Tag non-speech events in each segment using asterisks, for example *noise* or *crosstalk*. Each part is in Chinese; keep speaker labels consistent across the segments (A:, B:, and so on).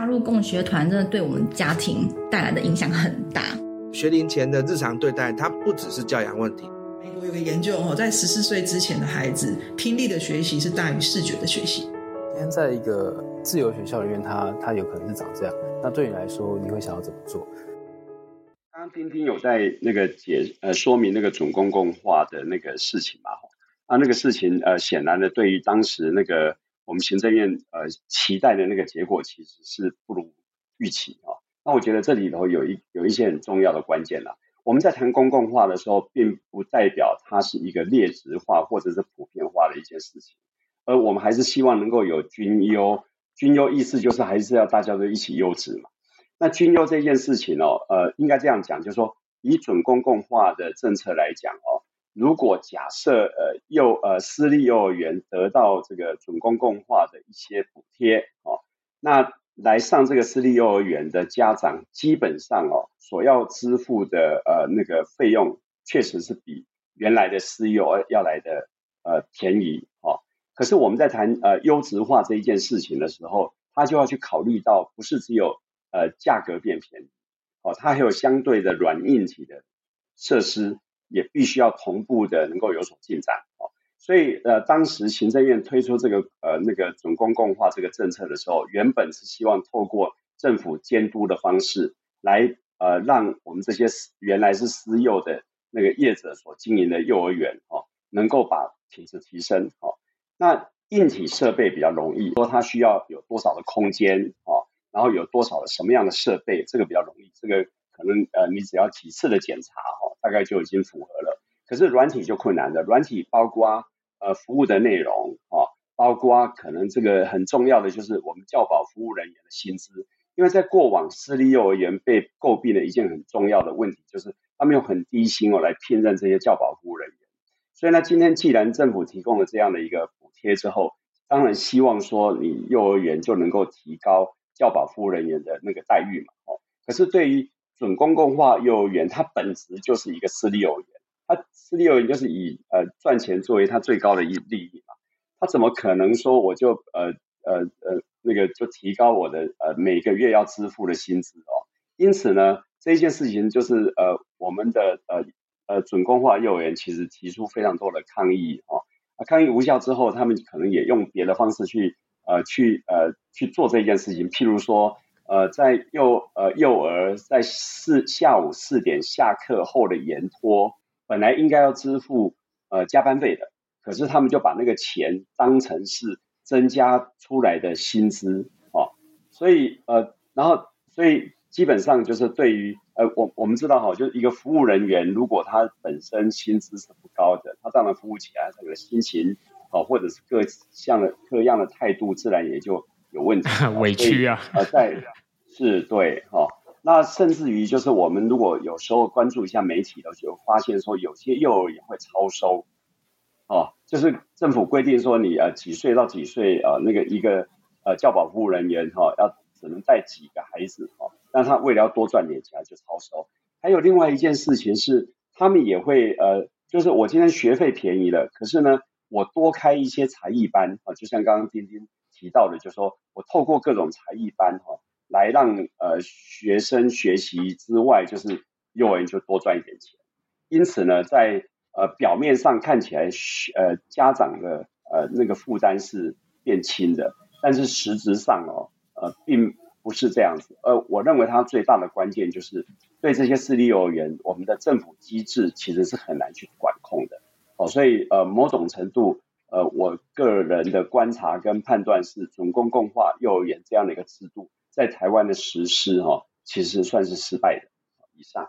A: 加入共学团真的对我们家庭带来的影响很大。
B: 学龄前的日常对待，它不只是教养问题。
C: 美国有个研究哦，在十四岁之前的孩子，听力的学习是大于视觉的学习。
D: 今天在一个自由学校里面，他他有可能是长这样。那对你来说，你会想要怎么做？
E: 刚刚丁丁有在那个解呃说明那个准公共化的那个事情嘛？啊，那个事情呃，显然的对于当时那个我们行政院呃期待的那个结果，其实是不如预期啊。那我觉得这里头有一有一些很重要的关键啦。我们在谈公共化的时候，并不代表它是一个劣质化或者是普遍化的一件事情，而我们还是希望能够有均优。均优意思就是还是要大家都一起优质嘛。那均优这件事情哦，呃，应该这样讲，就是说以准公共化的政策来讲哦，如果假设呃幼呃私立幼儿园得到这个准公共化的一些补贴哦，那来上这个私立幼儿园的家长基本上哦所要支付的呃那个费用确实是比原来的私幼要来的呃便宜哦。可是我们在谈呃优质化这一件事情的时候，他就要去考虑到不是只有呃，价格变便宜，哦，它还有相对的软硬体的设施，也必须要同步的能够有所进展，哦，所以呃，当时行政院推出这个呃那个准公共化这个政策的时候，原本是希望透过政府监督的方式来呃，让我们这些原来是私幼的那个业者所经营的幼儿园，哦，能够把品质提升，哦，那硬体设备比较容易，说它需要有多少的空间，哦。然后有多少的什么样的设备，这个比较容易，这个可能呃，你只要几次的检查哈，大概就已经符合了。可是软体就困难了，软体包括呃服务的内容啊，包括可能这个很重要的就是我们教保服务人员的薪资，因为在过往私立幼儿园被诟病的一件很重要的问题，就是他们用很低薪哦来聘任这些教保服务人员。所以呢，今天既然政府提供了这样的一个补贴之后，当然希望说你幼儿园就能够提高。教保服务人员的那个待遇嘛，哦，可是对于准公共化幼儿园，它本质就是一个私立幼儿园，它私立幼儿园就是以呃赚钱作为它最高的一利益嘛，它怎么可能说我就呃呃呃那个就提高我的呃每个月要支付的薪资哦？因此呢，这一件事情就是呃我们的呃呃准公化幼儿园其实提出非常多的抗议哦，抗议无效之后，他们可能也用别的方式去。呃，去呃去做这件事情，譬如说，呃，在幼呃幼儿在四下午四点下课后的延托，本来应该要支付呃加班费的，可是他们就把那个钱当成是增加出来的薪资哦，所以呃，然后所以基本上就是对于呃我我们知道哈，就是一个服务人员，如果他本身薪资是不高的，他当然服务起来这个心情。哦，或者是各项的各样的态度，自然也就有问题，*laughs*
F: 委屈啊。
E: 呃，在是对哈、哦，那甚至于就是我们如果有时候关注一下媒体的时候，发现说有些幼儿园会超收，哦，就是政府规定说你呃几岁到几岁呃那个一个呃教保服务人员哈、哦、要只能带几个孩子哦，但他为了要多赚点钱就超收。还有另外一件事情是，他们也会呃，就是我今天学费便宜了，可是呢。我多开一些才艺班啊，就像刚刚丁丁提到的，就是说我透过各种才艺班哈，来让呃学生学习之外，就是幼儿园就多赚一点钱。因此呢，在呃表面上看起来，呃家长的呃那个负担是变轻的，但是实质上哦，呃并不是这样子。呃，我认为它最大的关键就是对这些私立幼儿园，我们的政府机制其实是很难去管控的。哦，所以呃，某种程度，呃，我个人的观察跟判断是，准公共化幼儿园这样的一个制度，在台湾的实施哈、哦，其实算是失败的。以上，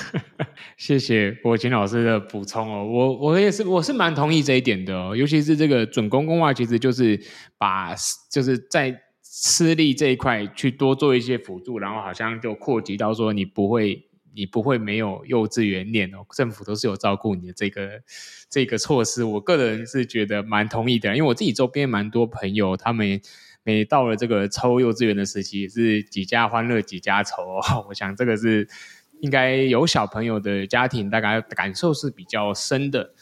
E: *laughs*
F: 谢谢柏勤老师的补充哦，我我也是，我是蛮同意这一点的哦，尤其是这个准公共化，其实就是把就是在私立这一块去多做一些辅助，然后好像就扩及到说你不会。你不会没有幼稚园念哦，政府都是有照顾你的这个这个措施。我个人是觉得蛮同意的，因为我自己周边蛮多朋友，他们每到了这个抽幼稚园的时期，也是几家欢乐几家愁哦。*laughs* 我想这个是应该有小朋友的家庭，大概感受是比较深的。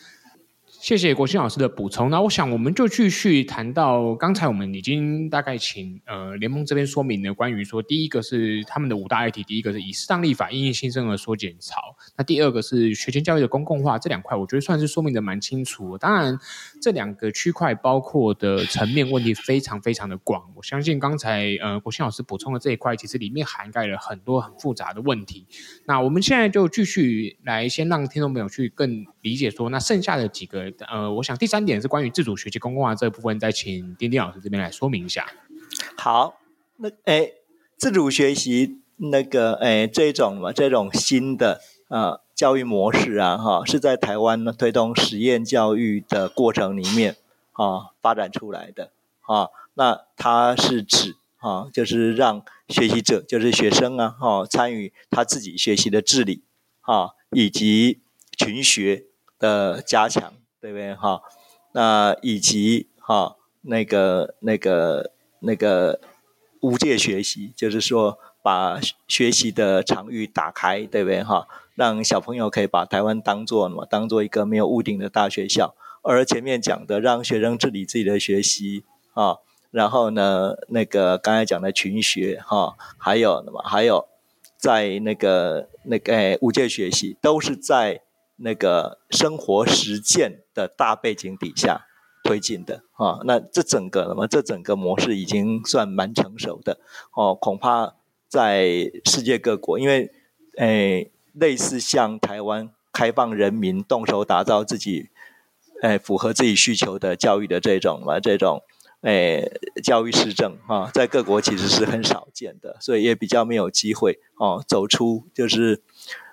F: 谢谢国兴老师的补充。那我想我们就继续谈到刚才我们已经大概请呃联盟这边说明了关于说第一个是他们的五大议题，第一个是以适当立法因应新生儿缩减潮，那第二个是学前教育的公共化，这两块我觉得算是说明的蛮清楚。当然这两个区块包括的层面问题非常非常的广，我相信刚才呃国兴老师补充的这一块其实里面涵盖了很多很复杂的问题。那我们现在就继续来先让听众朋友去更理解说，那剩下的几个。呃，我想第三点是关于自主学习公共化这部分，再请丁丁老师这边来说明一下。
G: 好，那诶，自主学习那个诶，这种嘛，这种新的呃教育模式啊，哈，是在台湾呢推动实验教育的过程里面啊发展出来的啊。那它是指啊，就是让学习者，就是学生啊，哈，参与他自己学习的治理啊，以及群学的加强。对不对哈？那以及哈那个那个那个无界学习，就是说把学习的场域打开，对不对哈？让小朋友可以把台湾当做什么？当做一个没有屋顶的大学校。而前面讲的让学生治理自己的学习啊，然后呢，那个刚才讲的群学哈，还有什么？还有在那个那个哎无界学习，都是在。那个生活实践的大背景底下推进的啊，那这整个那么这整个模式已经算蛮成熟的哦，恐怕在世界各国，因为诶类似像台湾开放人民动手打造自己诶符合自己需求的教育的这种嘛这种诶教育施政啊，在各国其实是很少见的，所以也比较没有机会哦走出就是。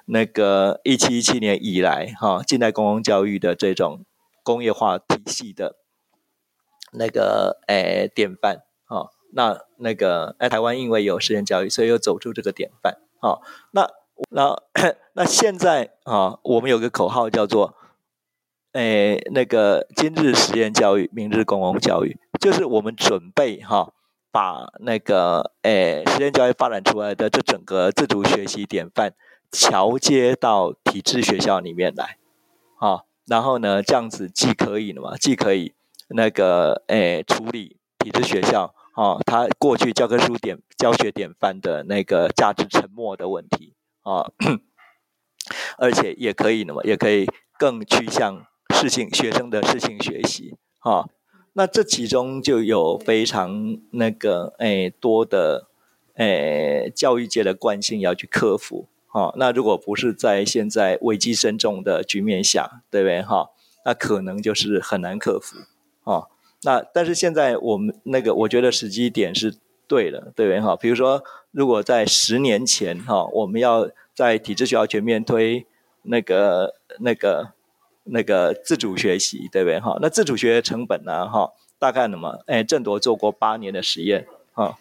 G: 那个一七一七年以来，哈，近代公共教育的这种工业化体系的，那个诶典范，哈，那那个哎，台湾因为有实验教育，所以又走出这个典范，哈，那那那现在啊，我们有个口号叫做，诶，那个今日实验教育，明日公共教育，就是我们准备哈，把那个诶实验教育发展出来的这整个自主学习典范。桥接到体制学校里面来，啊，然后呢，这样子既可以了嘛，既可以那个诶处理体制学校啊，他过去教科书典教学典范的那个价值沉没的问题啊，*clears throat* 而且也可以了嘛，也可以更趋向适性学生的适性学习啊，那这其中就有非常那个诶多的诶教育界的惯性要去克服。哦，那如果不是在现在危机深重的局面下，对不对？哈、那可能就是很难克服。哦，那但是现在我们那个，我觉得时机点是对的，对不对？哈、比如说，如果在十年前，哈、我们要在体制学校全面推那个、那个、那个自主学习，对不对？哈、那自主学成本呢？哈、大概那么，哎，郑铎做过八年的实验，哈、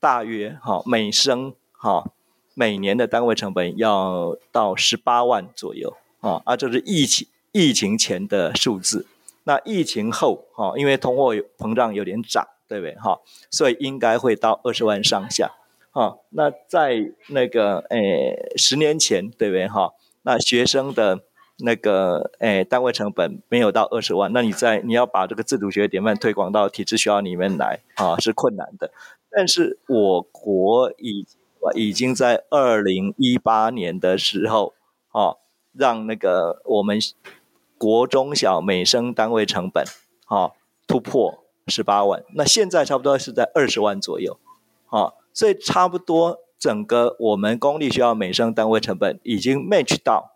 G: 大约哈、每升哈。每年的单位成本要到十八万左右啊，啊，这是疫情疫情前的数字。那疫情后啊，因为通货膨胀有点涨，对不对哈？所以应该会到二十万上下啊。那在那个诶十年前，对不对哈？那学生的那个诶单位成本没有到二十万，那你在你要把这个自主学典范推广到体制学校里面来啊，是困难的。但是我国已已经在二零一八年的时候，哦，让那个我们国中小每生单位成本，哦，突破十八万。那现在差不多是在二十万左右，哦，所以差不多整个我们公立学校每生单位成本已经 match 到，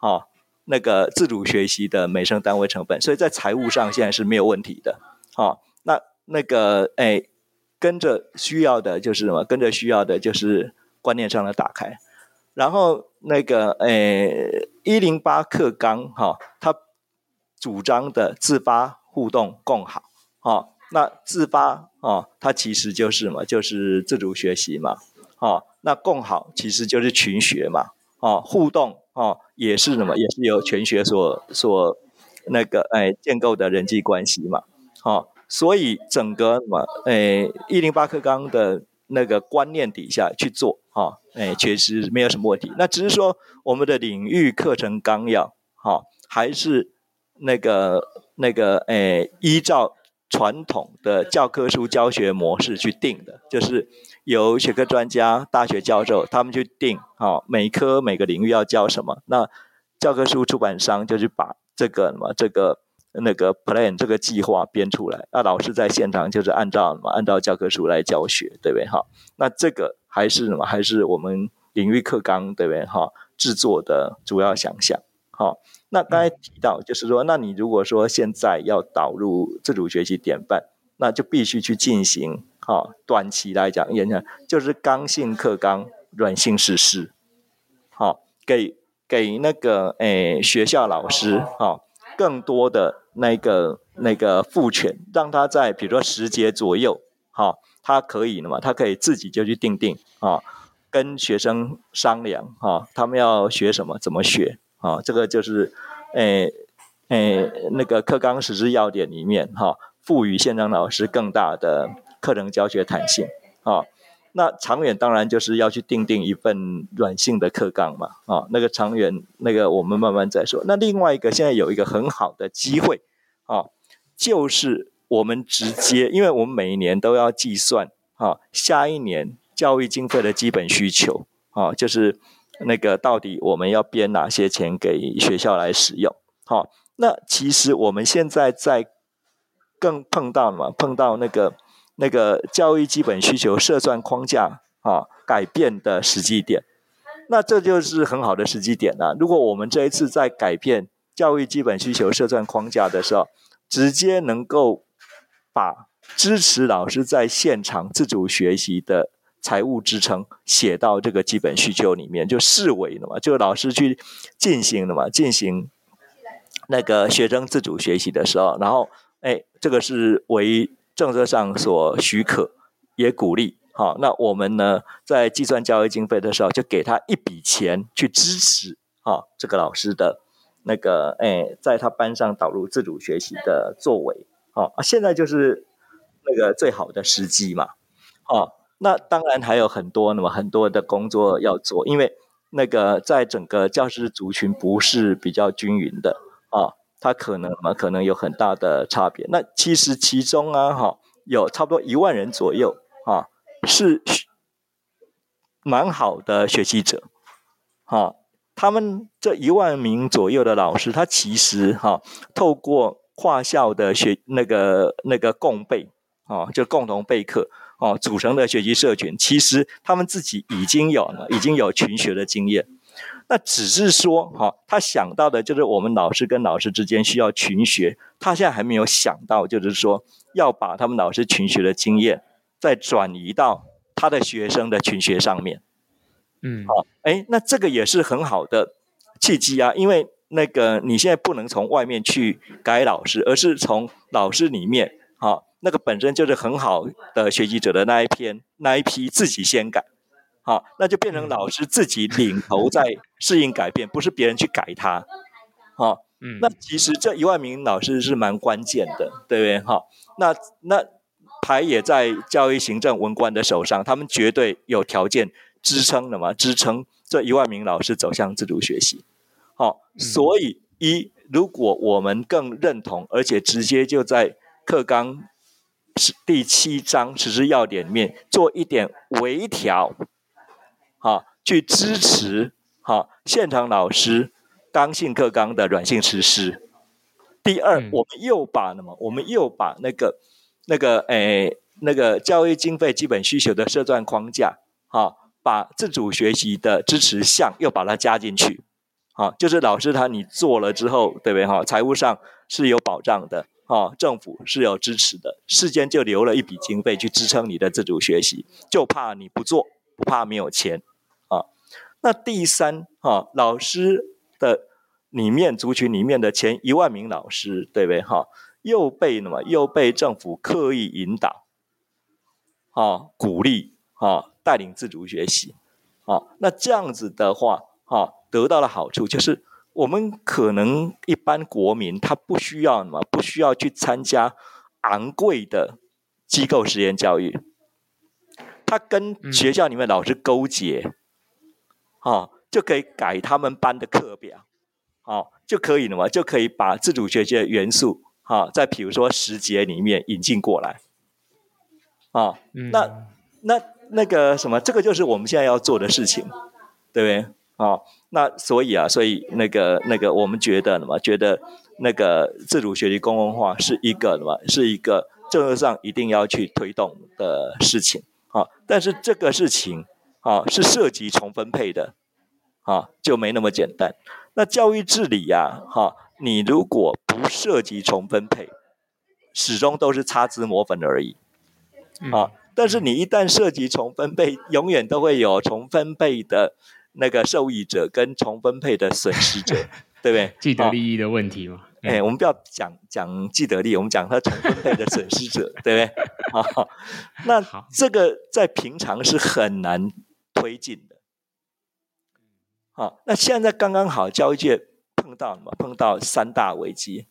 G: 哦，那个自主学习的每生单位成本，所以在财务上现在是没有问题的，哦，那那个哎。跟着需要的就是什么？跟着需要的就是观念上的打开。然后那个诶，一零八课纲哈，他主张的自发互动共好，哈，那自发哦，它其实就是什么？就是自主学习嘛，啊，那共好其实就是群学嘛，啊，互动哦也是什么？也是由全学所所那个诶建构的人际关系嘛，啊。所以整个嘛，诶，一零八课纲的那个观念底下去做，哈，诶，确实没有什么问题。那只是说我们的领域课程纲要，哈，还是那个那个诶，依照传统的教科书教学模式去定的，就是由学科专家、大学教授他们去定，啊，每科每个领域要教什么，那教科书出版商就是把这个什么这个那个 plan 这个计划编出来，那老师在现场就是按照什么按照教科书来教学，对不对？哈，那这个还是什么？还是我们领域课纲，对不对？哈，制作的主要想象，好。那刚才提到，就是说，那你如果说现在要导入自主学习典范，那就必须去进行，哈，短期来讲，演讲就是刚性课纲软性实施，好，给给那个诶学校老师，哈，更多的那个那个赋权，让他在比如说十节左右，哈，他可以的嘛，他可以自己就去定定，啊，跟学生商量，哈，他们要学什么，怎么学。啊，这个就是，诶，诶，那个课纲实施要点里面哈，赋予现场老师更大的课程教学弹性。啊，那长远当然就是要去订定一份软性的课纲嘛。啊，那个长远那个我们慢慢再说。那另外一个现在有一个很好的机会，啊，就是我们直接，因为我们每一年都要计算，啊，下一年教育经费的基本需求，啊，就是。那个到底我们要编哪些钱给学校来使用？好，那其实我们现在在更碰到嘛，碰到那个那个教育基本需求设算框架啊改变的时机点，那这就是很好的时机点了。如果我们这一次在改变教育基本需求设算框架的时候，直接能够把支持老师在现场自主学习的。财务支撑写到这个基本需求里面，就视为了嘛，就老师去进行了嘛，进行那个学生自主学习的时候，然后哎，这个是为政策上所许可，也鼓励。好，那我们呢，在计算教育经费的时候，就给他一笔钱去支持啊，这个老师的那个哎，在他班上导入自主学习的作为。好啊，现在就是那个最好的时机嘛，啊。那当然还有很多，那么很多的工作要做，因为那个在整个教师族群不是比较均匀的，它可能嘛可能有很大的差别。那其实其中啊哈，有差不多一万人左右啊，是蛮好的学习者，哈，他们这一万名左右的老师，他其实哈透过跨校的学那个那个共备啊，就共同备课。哦，组成的学习社群，其实他们自己已经有了，已经有群学的经验。那只是说，哈、哦，他想到的就是我们老师跟老师之间需要群学，他现在还没有想到，就是说要把他们老师群学的经验再转移到他的学生的群学上面。嗯，好、哦，哎，那这个也是很好的契机啊，因为那个你现在不能从外面去改老师，而是从老师里面，哈、哦。那个本身就是很好的学习者的那一篇那一批自己先改，好，那就变成老师自己领头在适应改变，不是别人去改他，好，嗯，那其实这一万名老师是蛮关键的，对不对？好，那那牌也在教育行政文官的手上，他们绝对有条件支撑的嘛，支撑这一万名老师走向自主学习，好，所以一如果我们更认同，而且直接就在课纲。是第七章实施要点里面做一点微调，好，去支持哈现场老师刚性课纲的软性实施。第二，嗯、我们又把那么，我们又把那个那个诶那个教育经费基本需求的设算框架，好，把自主学习的支持项又把它加进去，好，就是老师他你做了之后，对不对哈？财务上是有保障的。哦，政府是有支持的，世间就留了一笔经费去支撑你的自主学习，就怕你不做，不怕没有钱啊。那第三，哈、哦，老师的里面族群里面的前一万名老师，对不对？哈、哦，又被什么？又被政府刻意引导，啊、哦，鼓励，啊、哦，带领自主学习，啊、哦，那这样子的话，哈、哦，得到的好处就是。我们可能一般国民他不需要什么，不需要去参加昂贵的机构实验教育，他跟学校里面老师勾结，哦，就可以改他们班的课表，哦，就可以了嘛，就可以把自主学习的元素，哈，在比如说时节里面引进过来，啊，那那那个什么，这个就是我们现在要做的事情，对不对？啊，那所以啊，所以那个那个，我们觉得什么？觉得那个自主学习公共化是一个什么？是一个政策上一定要去推动的事情，啊，但是这个事情啊是涉及重分配的，啊，就没那么简单。那教育治理呀，哈，你如果不涉及重分配，始终都是擦脂抹粉而已，啊。但是你一旦涉及重分配，永远都会有重分配的那个受益者跟重分配的损失者，*laughs* 对不对？
F: 既得利益的问题嘛。
G: 哎，我们不要讲讲既得利益，我们讲他重分配的损失者，对不对？*laughs* 啊，那这个在平常是很难推进的。好，那现在刚刚好，教育界碰到什么？碰到三大危机，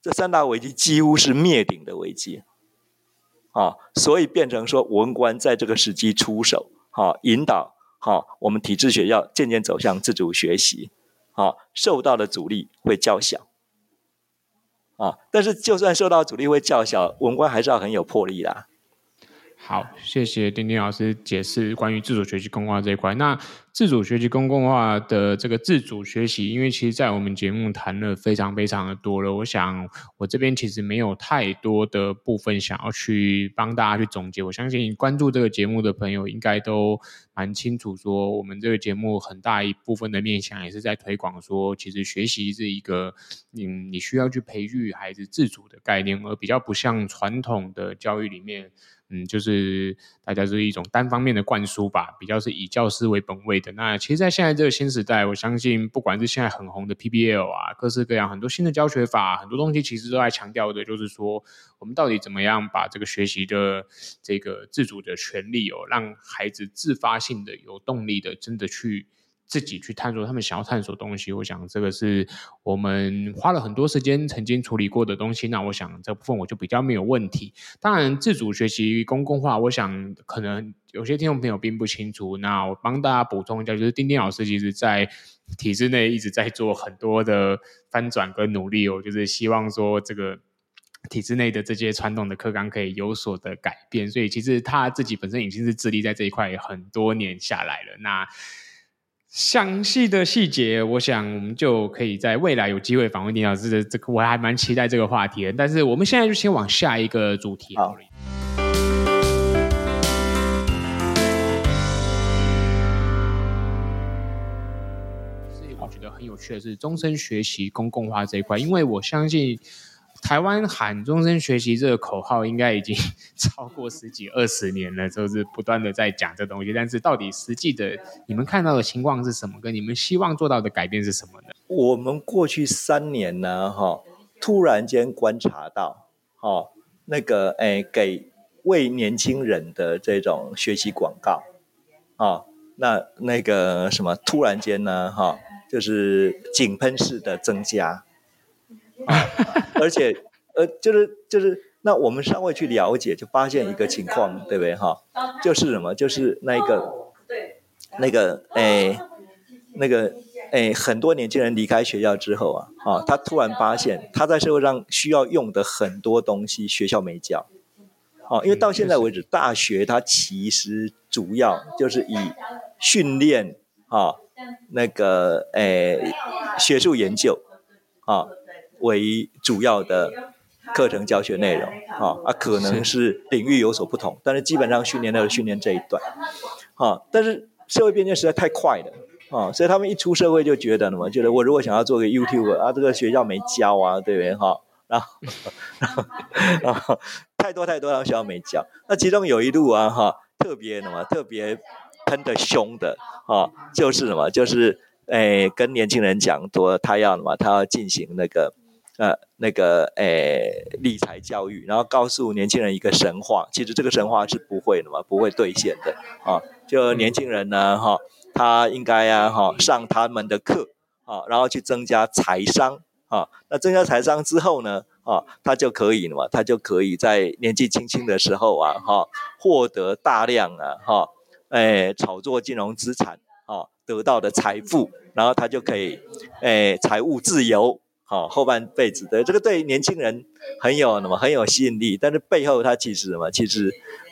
G: 这三大危机几乎是灭顶的危机，啊，所以变成说文官在这个时机出手，好引导，好我们体制学校渐渐走向自主学习，好受到的阻力会较小，啊，但是就算受到阻力会较小，文官还是要很有魄力的。
F: 好，谢谢丁丁老师解释关于自主学习公关这一块。那自主学习公共化的这个自主学习，因为其实在我们节目谈了非常非常的多了，我想我这边其实没有太多的部分想要去帮大家去总结。我相信关注这个节目的朋友应该都蛮清楚，说我们这个节目很大一部分的面向也是在推广说，其实学习是一个嗯，你需要去培育孩子自主的概念，而比较不像传统的教育里面。嗯，就是大家是一种单方面的灌输吧，比较是以教师为本位那其实，在现在这个新时代，我相信不管是现在很红的 PBL 啊，各式各样很多新的教学法，很多东西其实都在强调的，就是说我们到底怎么样把这个学习的这个自主的权利哦，让孩子自发性的、有动力的，真的去。自己去探索他们想要探索的东西，我想这个是我们花了很多时间曾经处理过的东西。那我想这部分我就比较没有问题。当然，自主学习公共化，我想可能有些听众朋友并不清楚。那我帮大家补充一下，就是丁丁老师其实在体制内一直在做很多的翻转跟努力哦，就是希望说这个体制内的这些传统的课纲可以有所的改变。所以其实他自己本身已经是致力在这一块很多年下来了。那详细的细节，我想我们就可以在未来有机会访问丁老师的这个，我还蛮期待这个话题的。但是我们现在就先往下一个主题好了。所以我觉得很有趣的是终身学习公共化这一块，因为我相信。台湾喊终身学习这个口号，应该已经 *laughs* 超过十几二十年了，就是不断的在讲这东西。但是到底实际的你们看到的情况是什么？跟你们希望做到的改变是什么呢？
G: 我们过去三年呢，哈，突然间观察到，哈，那个哎，给为年轻人的这种学习广告，啊，那那个什么，突然间呢，哈，就是井喷式的增加。啊，而且，呃，就是就是，那我们稍微去了解，就发现一个情况，对不对？哈，就是什么？就是那个对，那个，哎，那个，哎，很多年轻人离开学校之后啊，啊，他突然发现他在社会上需要用的很多东西，学校没教。哦，因为到现在为止，大学它其实主要就是以训练啊，那个，哎，学术研究，啊。为主要的课程教学内容，啊啊，可能是领域有所不同，但是基本上训练都是训练这一段，啊，但是社会变迁实在太快了，啊，所以他们一出社会就觉得什么？觉得我如果想要做个 YouTuber 啊，这个学校没教啊，对不对？哈，然后，*laughs* 然后，然后太多太多，然后学校没教。那其中有一路啊，哈，特别什么？特别喷的凶的，啊，就是什么？就是诶，跟年轻人讲说，他要什么？他要进行那个。呃，那个，诶、理财教育，然后告诉年轻人一个神话，其实这个神话是不会的嘛，不会兑现的啊。就年轻人呢，哈、他应该啊，哈，上他们的课啊，然后去增加财商啊。那增加财商之后呢，啊，他就可以了嘛，他就可以在年纪轻轻的时候啊，哈、啊，获得大量啊，哈、啊，哎，炒作金融资产啊，得到的财富，然后他就可以，哎，财务自由。好、后半辈子的这个对年轻人很有什么很有吸引力，但是背后它其实什么，其实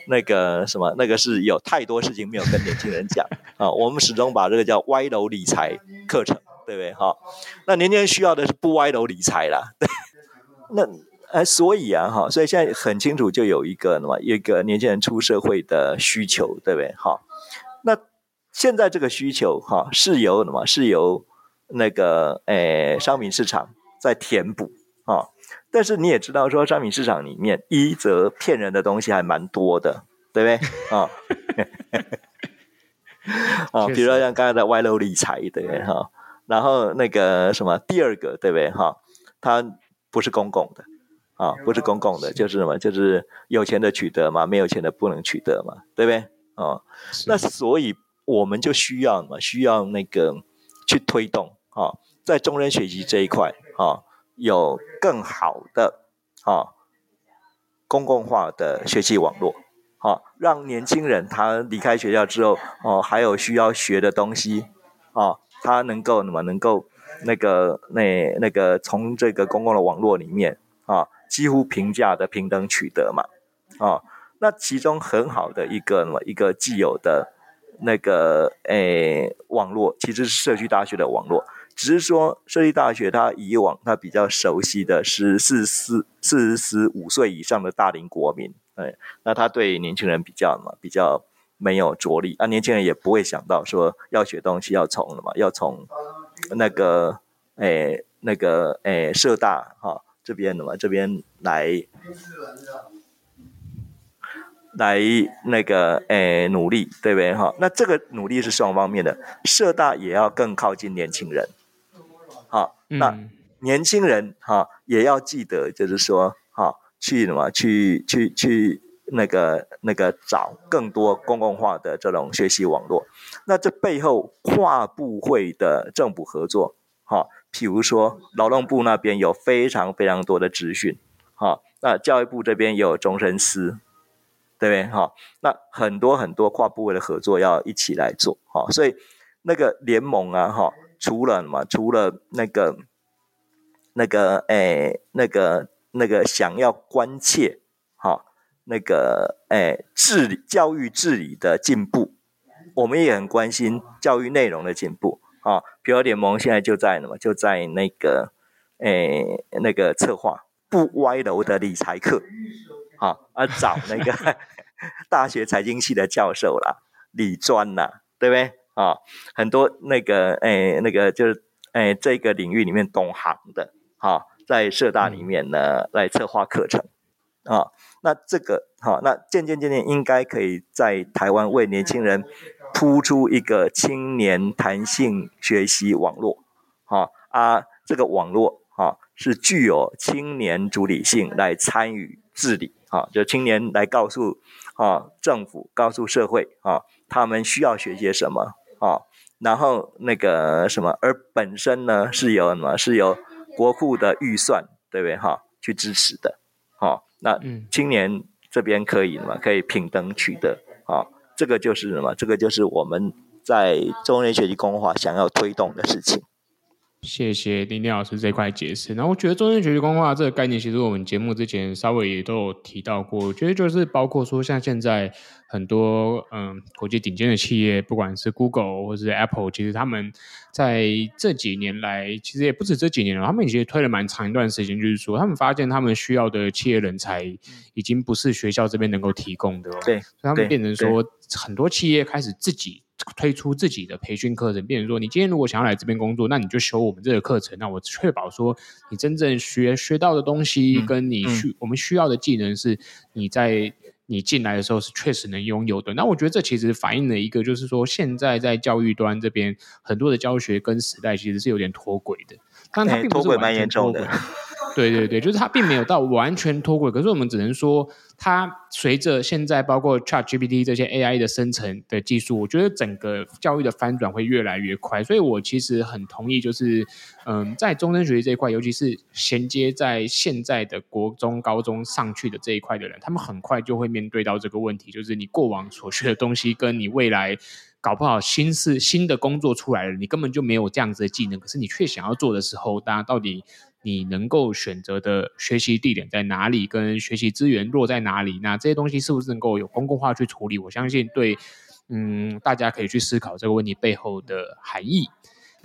G: 那个什么那个是有太多事情没有跟年轻人讲啊、我们始终把这个叫歪楼理财课程，对不对？哈、那年轻人需要的是不歪楼理财啦。对 *laughs* 那呃，所以啊，哈、所以现在很清楚，就有一个什么一个年轻人出社会的需求，对不对？哈、那现在这个需求哈、是由什么？是由那个诶商品市场。在填补啊、哦，但是你也知道，说商品市场里面一则骗人的东西还蛮多的，对不对啊？啊，*laughs* 比如说像刚才的歪楼理财，对不对哈、哦？然后那个什么第二个，对不对哈、哦？它不是公共的啊、哦，不是公共的，就是什么？就是有钱的取得嘛，没有钱的不能取得嘛，对不对啊、哦？那所以我们就需要嘛，需要那个去推动啊、哦，在终身学习这一块。啊，有更好的啊公共化的学习网络，啊，让年轻人他离开学校之后，哦，还有需要学的东西，啊，他能够那么能够那个那那个从这个公共的网络里面啊，几乎平价的平等取得嘛，啊，那其中很好的一个一个既有的那个诶网络，其实是社区大学的网络。只是说，设立大学，他以往他比较熟悉的是四十四四十五岁以上的大龄国民，哎，那他对年轻人比较嘛，比较没有着力，啊、年轻人也不会想到说要学东西要从什么，要从那个，哎，那个，哎，社大哈、这边的嘛，这边来，来那个，哎，努力，对不对哈？那这个努力是双方面的，社大也要更靠近年轻人。好，那年轻人哈也要记得，就是说哈，去什么去去去那个那个找更多公共化的这种学习网络。那这背后跨部会的政府合作，哈，譬如说劳动部那边有非常非常多的资讯，哈，那教育部这边也有终身司，对不对？哈，那很多很多跨部会的合作要一起来做，哈，所以那个联盟啊，哈。除了嘛，除了那个、那个、诶、那个、那个想要关切哈，那个诶治理教育治理的进步，我们也很关心教育内容的进步啊。比如联盟现在就在嘛，就在那个诶那个策划不歪楼的理财课，啊，啊找那个 *laughs* 大学财经系的教授啦，理专呐，对不对？啊、哦，很多那个诶，那个就是诶，这个领域里面懂行的，哈、哦，在社大里面呢来策划课程，啊、哦，那这个哈、哦，那渐渐渐渐应该可以在台湾为年轻人铺出一个青年弹性学习网络，哈、哦、啊，这个网络哈、哦、是具有青年主体性来参与治理，哈、哦，就青年来告诉啊、哦、政府，告诉社会啊、哦，他们需要学些什么。哦，然后那个什么，而本身呢是由什么？是由国库的预算，对不对？哈、哦，去支持的。哦，那青年这边可以嘛？可以平等取得。哦，这个就是什么？这个就是我们在中年学习公共化想要推动的事情。
F: 谢谢丁丁老师这块解释。然后我觉得终身学习公共化这个概念，其实我们节目之前稍微也都有提到过。我觉得就是包括说，像现在很多嗯国际顶尖的企业，不管是 Google 或是 Apple，其实他们在这几年来，其实也不止这几年了，他们已经推了蛮长一段时间，就是说他们发现他们需要的企业人才，已经不是学校这边能够提供的。
G: 对，
F: 所以他们变成说，很多企业开始自己。推出自己的培训课程，变成说，你今天如果想要来这边工作，那你就修我们这个课程。那我确保说，你真正学学到的东西，跟你需、嗯、我们需要的技能，是你在你进来的时候是确实能拥有的。那我觉得这其实反映了一个，就是说现在在教育端这边很多的教学跟时代其实是有点脱轨的。但它并不是完全脱轨。对对对，就是它并没有到完全脱轨，可是我们只能说，它随着现在包括 ChatGPT 这些 AI 的生成的技术，我觉得整个教育的翻转会越来越快。所以我其实很同意，就是嗯，在终身学习这一块，尤其是衔接在现在的国中、高中上去的这一块的人，他们很快就会面对到这个问题，就是你过往所学的东西，跟你未来搞不好新是新的工作出来了，你根本就没有这样子的技能，可是你却想要做的时候，大家到底？你能够选择的学习地点在哪里，跟学习资源落在哪里，那这些东西是不是能够有公共化去处理？我相信对，嗯，大家可以去思考这个问题背后的含义。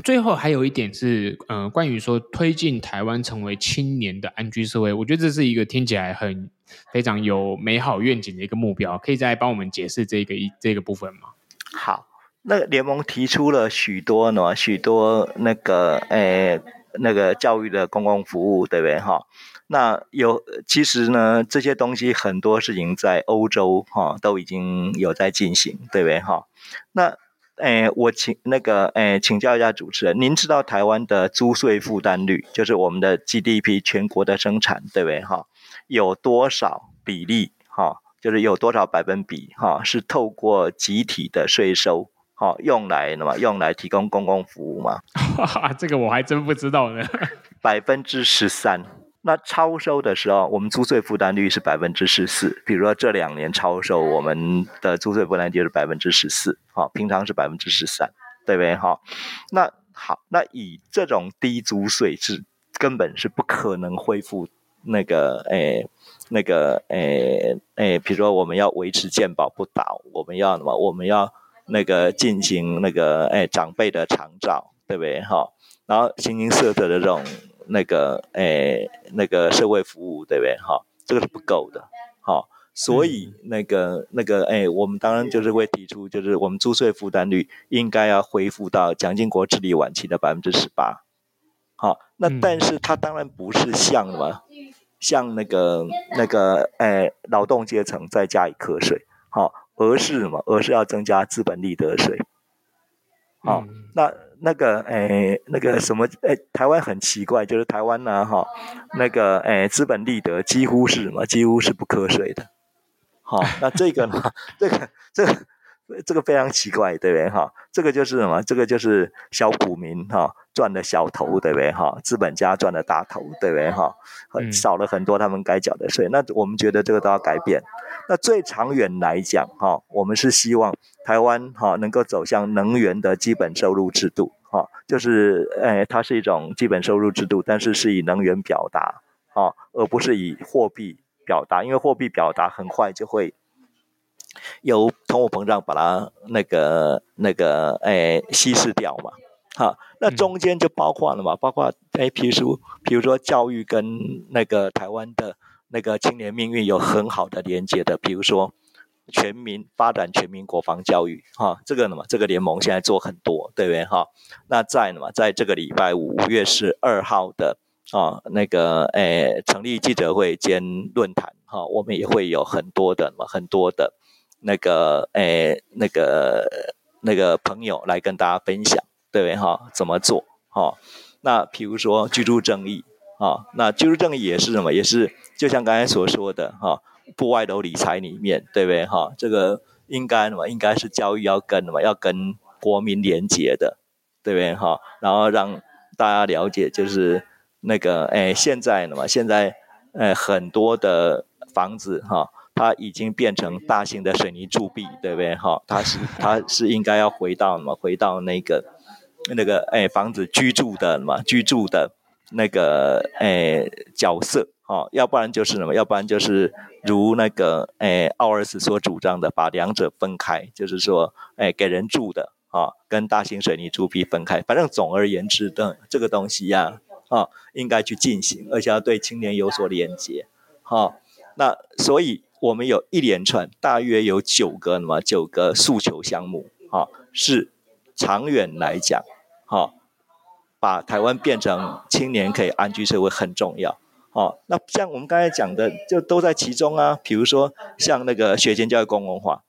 F: 最后还有一点是，嗯、关于说推进台湾成为青年的安居社会，我觉得这是一个听起来很非常有美好愿景的一个目标，可以再帮我们解释这个一这个部分吗？
G: 好，那联盟提出了许多呢，许多那个诶、那个教育的公共服务，对不对哈？那有其实呢，这些东西很多事情在欧洲哈都已经有在进行，对不对哈？那诶，我请那个诶，请教一下主持人，您知道台湾的租税负担率，就是我们的 GDP 全国的生产，对不对哈？有多少比例哈？就是有多少百分比哈？是透过集体的税收哈，用来什么？用来提供公共服务吗？*laughs*
F: 这个我还真不知道呢。
G: 百分之十三。那超收的时候，我们租税负担率是百分之十四。比如说这两年超收，我们的租税负担率是百分之十四，好，平常是百分之十三，对不对？哈，那好，那以这种低租税是根本是不可能恢复那个，诶，那个，诶，诶，比如说我们要维持健保不倒，我们要什么？我们要那个进行那个，哎，长辈的长照，对不对？哈，然后形形色色的这种。那个哎，那个社会服务对不对？哈，这个是不够的，好，所以那个那个哎，我们当然就是会提出，就是我们租税负担率应该要恢复到蒋经国治理晚期的百分之十八，好，那但是它当然不是像嘛，像那个那个哎劳动阶层再加以课税，好，而是什么？而是要增加资本利得税，好，那。那个诶，那个什么诶，台湾很奇怪，就是台湾呢，哈，那个诶，资本利得几乎是什么？几乎是不课税的。好，那这个呢，*laughs* 这个这个这个非常奇怪，对不对？哈，这个就是什么？这个就是小股民哈赚的小头，对不对？哈，资本家赚的大头，对不对？哈，很少了很多他们该缴的税。那我们觉得这个都要改变。那最长远来讲，哈，我们是希望。台湾哈能够走向能源的基本收入制度，哈，就是诶，它是一种基本收入制度，但是是以能源表达，啊，而不是以货币表达，因为货币表达很快就会由通货膨胀把它那个那个诶稀释掉嘛，哈，那中间就包括了嘛，包括诶，譬如说，譬如说教育跟那个台湾的那个青年命运有很好的连接的，比如说。全民发展全民国防教育，哈，这个呢嘛，这个联盟现在做很多，对不对哈？那在呢嘛，在这个礼拜五五月十二号的啊，那个诶，成立记者会兼论坛，哈，我们也会有很多的嘛，很多的那个诶，那个那个朋友来跟大家分享，对不对哈？怎么做？哈，那比如说居住正义，啊，那居住正义也是什么？也是就像刚才所说的，哈。不外楼理财里面，对不对哈？这个应该嘛，应该是教育要跟嘛，要跟国民连结的，对不对哈？然后让大家了解，就是那个哎，现在呢嘛，现在呃很多的房子哈，它已经变成大型的水泥筑壁，对不对哈？它是它是应该要回到嘛，回到那个那个哎房子居住的嘛，居住的那个哎角色。哦，要不然就是什么？要不然就是如那个诶奥尔斯所主张的，把两者分开，就是说，诶给人住的啊、跟大型水泥筑壁分开。反正总而言之的这个东西呀，啊、应该去进行，而且要对青年有所连接。好、哦，那所以我们有一连串，大约有九个什么九个诉求项目，啊、是长远来讲，哈、把台湾变成青年可以安居社会很重要。哦，那像我们刚才讲的，就都在其中啊。比如说，像那个学前教育公共化，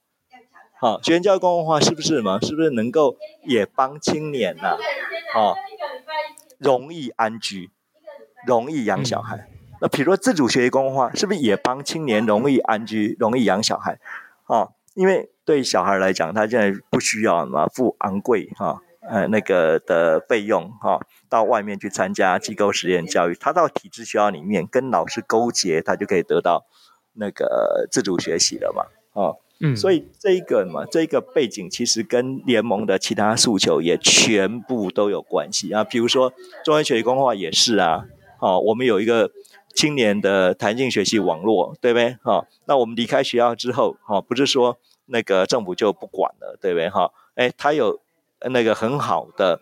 G: 好、学前教育公共化是不是嘛？是不是能够也帮青年呐、啊？哦，容易安居，容易养小孩。那比如说自主学习公共化，是不是也帮青年容易安居，容易养小孩？哦，因为对小孩来讲，他现在不需要嘛付昂贵哈。哦呃，那个的费用哈、哦，到外面去参加机构实验教育，他到体制学校里面跟老师勾结，他就可以得到那个自主学习了嘛，哦，嗯，所以这一个嘛，这一个背景其实跟联盟的其他诉求也全部都有关系啊，比如说中央学习公共化也是啊，哦，我们有一个青年的弹性学习网络，对不对？哈、哦，那我们离开学校之后，哈、哦，不是说那个政府就不管了，对不对？哈、哦，哎，他有那个很好的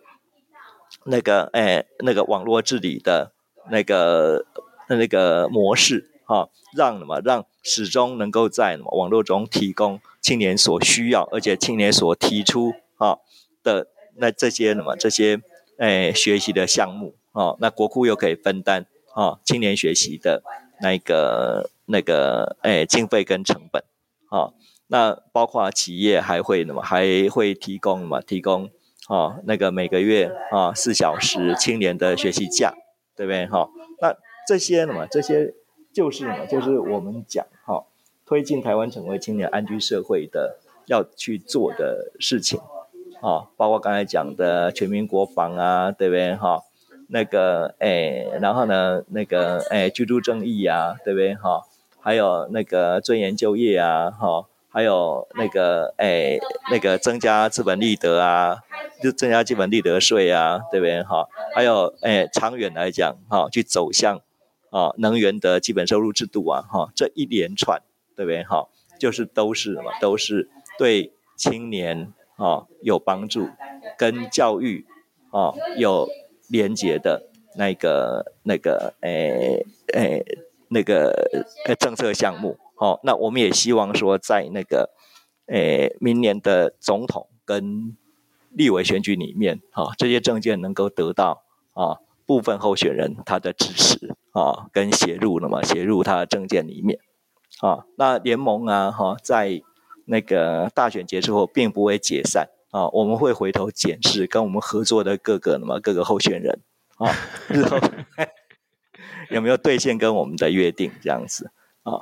G: 那个哎那个网络治理的那个那个模式，哈、让什么让始终能够在网络中提供青年所需要，而且青年所提出哈的那这些什么这些哎学习的项目啊，那国库又可以分担啊青年学习的那个那个诶经费跟成本啊，那包括企业还会什么还会提供什么提供啊那个每个月啊四小时青年的学习假，对不对哈？那这些什么这些。就是什么？就是我们讲哈，推进台湾成为青年安居社会的要去做的事情啊，包括刚才讲的全民国防啊，对不对哈？那个诶，然后呢，那个诶，居住正义啊，对不对哈？还有那个尊严就业啊，哈，还有那个诶，那个增加资本利得啊，就增加基本利得税啊，对不对哈？还有诶，长远来讲哈，去走向。啊，能源的基本收入制度啊，哈，这一连串，对不对？哈，就是都是什么？都是对青年啊有帮助，跟教育啊有连结的那个那个诶诶那个政策项目。哦，那我们也希望说，在那个诶明年的总统跟立委选举里面，哈，这些政见能够得到啊部分候选人他的支持。啊，跟写入了嘛，写入他的政见里面，啊，那联盟啊，哈，在那个大选结束后，并不会解散啊，我们会回头检视跟我们合作的各个那么各个候选人啊，日后 *laughs* 有没有兑现跟我们的约定这样子啊？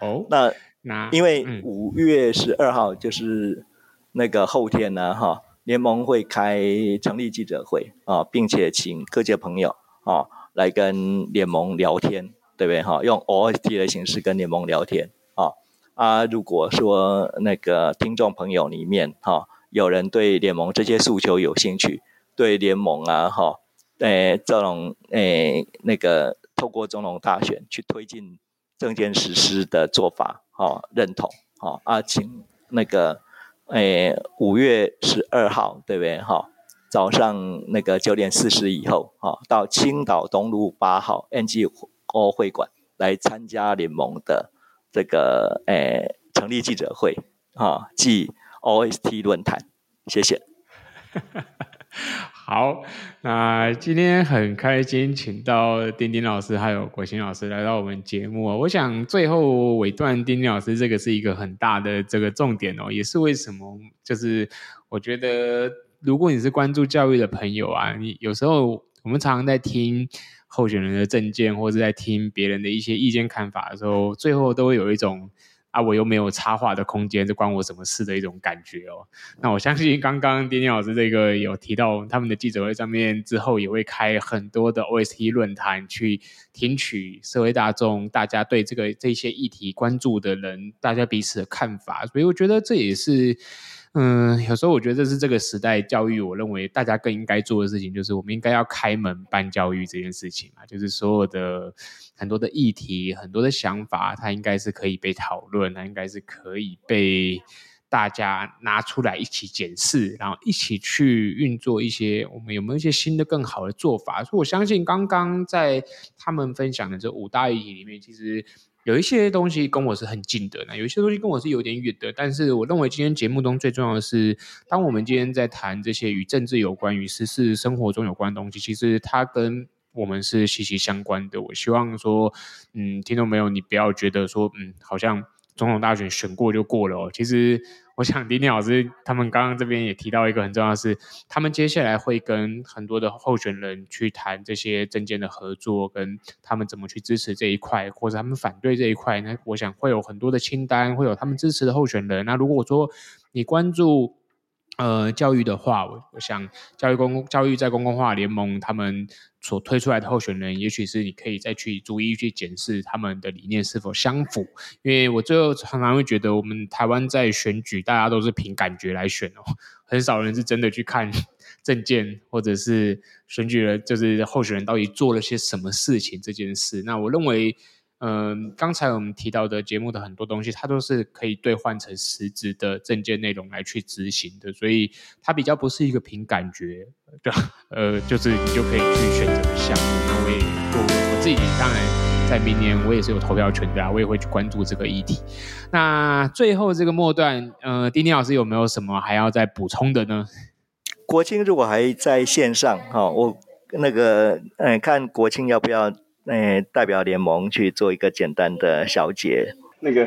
F: 好，
G: 那那因为五月十二号就是那个后天呢，哈，联盟会开成立记者会啊，并且请各界朋友啊。来跟联盟聊天，对不对哈？用 OST 的形式跟联盟聊天啊！如果说那个听众朋友里面哈，有人对联盟这些诉求有兴趣，对联盟啊哈，诶这种诶那个透过总统大选去推进政见实施的做法哈，认同哈啊，请那个诶五月十二号，对不对哈？早上那个九点四十以后，啊，到青岛东路八号 NGO 会馆来参加联盟的这个诶成立记者会，啊，暨 OST 论坛，谢谢。*laughs*
F: 好，那今天很开心，请到丁丁老师还有国兴老师来到我们节目。我想最后尾段，丁丁老师这个是一个很大的这个重点哦，也是为什么，就是我觉得。如果你是关注教育的朋友啊，你有时候我们常常在听候选人的政见，或者在听别人的一些意见看法的时候，最后都会有一种啊，我又没有插话的空间，这关我什么事的一种感觉哦。那我相信刚刚丁丁老师这个有提到，他们的记者会上面之后也会开很多的 OST 论坛，去听取社会大众大家对这个这些议题关注的人，大家彼此的看法。所以我觉得这也是。嗯，有时候我觉得这是这个时代教育，我认为大家更应该做的事情，就是我们应该要开门办教育这件事情嘛。就是所有的很多的议题、很多的想法，它应该是可以被讨论，它应该是可以被大家拿出来一起检视，然后一起去运作一些我们有没有一些新的、更好的做法。所以我相信，刚刚在他们分享的这五大议题里面，其实。有一些东西跟我是很近的，那有一些东西跟我是有点远的。但是我认为今天节目中最重要的是，当我们今天在谈这些与政治有关、与时事生活中有关的东西，其实它跟我们是息息相关的。我希望说，嗯，听众朋友，你不要觉得说，嗯，好像。总统大选选过就过了哦。其实，我想丁丁老师他们刚刚这边也提到一个很重要的是，他们接下来会跟很多的候选人去谈这些政见的合作，跟他们怎么去支持这一块，或者他们反对这一块。那我想会有很多的清单，会有他们支持的候选人。那如果说你关注呃，教育的话，我想教育公教育在公共化联盟他们所推出来的候选人，也许是你可以再去逐一去检视他们的理念是否相符。因为我最后常常会觉得，我们台湾在选举，大家都是凭感觉来选哦，很少人是真的去看证件，或者是选举人就是候选人到底做了些什么事情这件事。那我认为。嗯，刚才我们提到的节目的很多东西，它都是可以兑换成实质的证件内容来去执行的，所以它比较不是一个凭感觉的，呃，就是你就可以去选择的项目。那我也我我自己当然在明年我也是有投票权的啊，我也会去关注这个议题。那最后这个末段，呃，丁丁老师有没有什么还要再补充的呢？
G: 国庆如果还在线上，哈，我那个嗯，看国庆要不要？那代表联盟去做一个简单的小结。
E: 那个，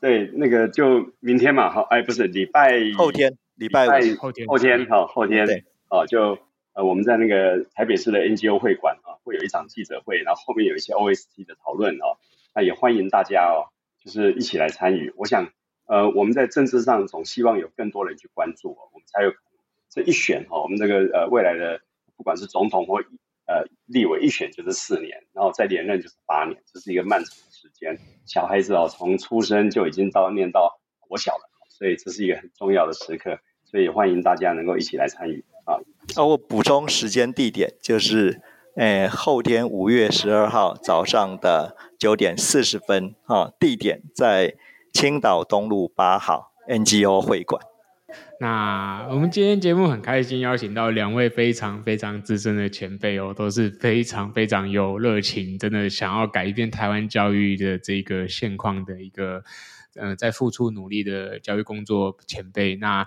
E: 对，那个就明天嘛，好，哎，不是礼拜
G: 后天，礼拜五
F: 后天，
E: 后天，好，后天，
G: 对，
E: 哦，就呃，我们在那个台北市的 NGO 会馆啊，会有一场记者会，然后后面有一些 OST 的讨论哦，那也欢迎大家哦，就是一起来参与。我想，呃，我们在政治上总希望有更多人去关注，哦我们才有这一选哈，我们这个呃未来的不管是总统或。呃，立委一选就是四年，然后再连任就是八年，这是一个漫长的时间。小孩子哦，从出生就已经到念到国小了，所以这是一个很重要的时刻，所以欢迎大家能够一起来参与啊。
G: 啊，我补充时间地点，就是呃后天五月十二号早上的九点四十分啊，地点在青岛东路八号 NGO 会馆。*laughs*
F: 那我们今天节目很开心，邀请到两位非常非常资深的前辈哦，都是非常非常有热情，真的想要改变台湾教育的这个现况的一个，呃，在付出努力的教育工作前辈。那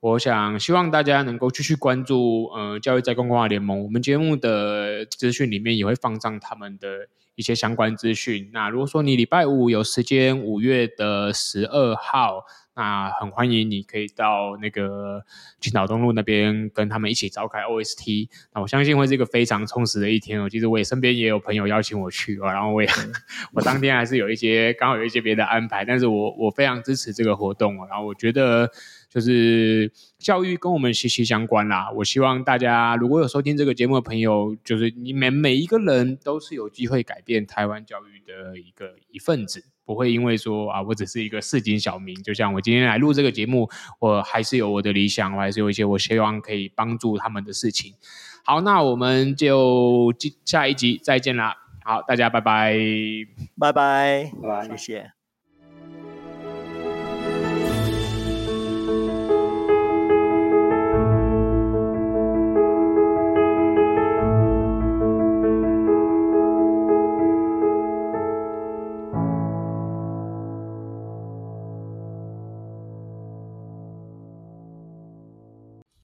F: 我想希望大家能够继续关注，呃，教育在公共化联盟。我们节目的资讯里面也会放上他们的一些相关资讯。那如果说你礼拜五有时间，五月的十二号。那很欢迎你可以到那个青岛东路那边跟他们一起召开 OST。那我相信会是一个非常充实的一天哦。其实我也身边也有朋友邀请我去，然后我也 *laughs* 我当天还是有一些刚好有一些别的安排，但是我我非常支持这个活动哦。然后我觉得就是教育跟我们息息相关啦。我希望大家如果有收听这个节目的朋友，就是你们每一个人都是有机会改变台湾教育的一个一份子。不会因为说啊，我只是一个市井小民，就像我今天来录这个节目，我还是有我的理想，我还是有一些我希望可以帮助他们的事情。好，那我们就下一集再见啦。好，大家拜拜，
G: 拜拜，
E: 拜拜，
G: 谢谢。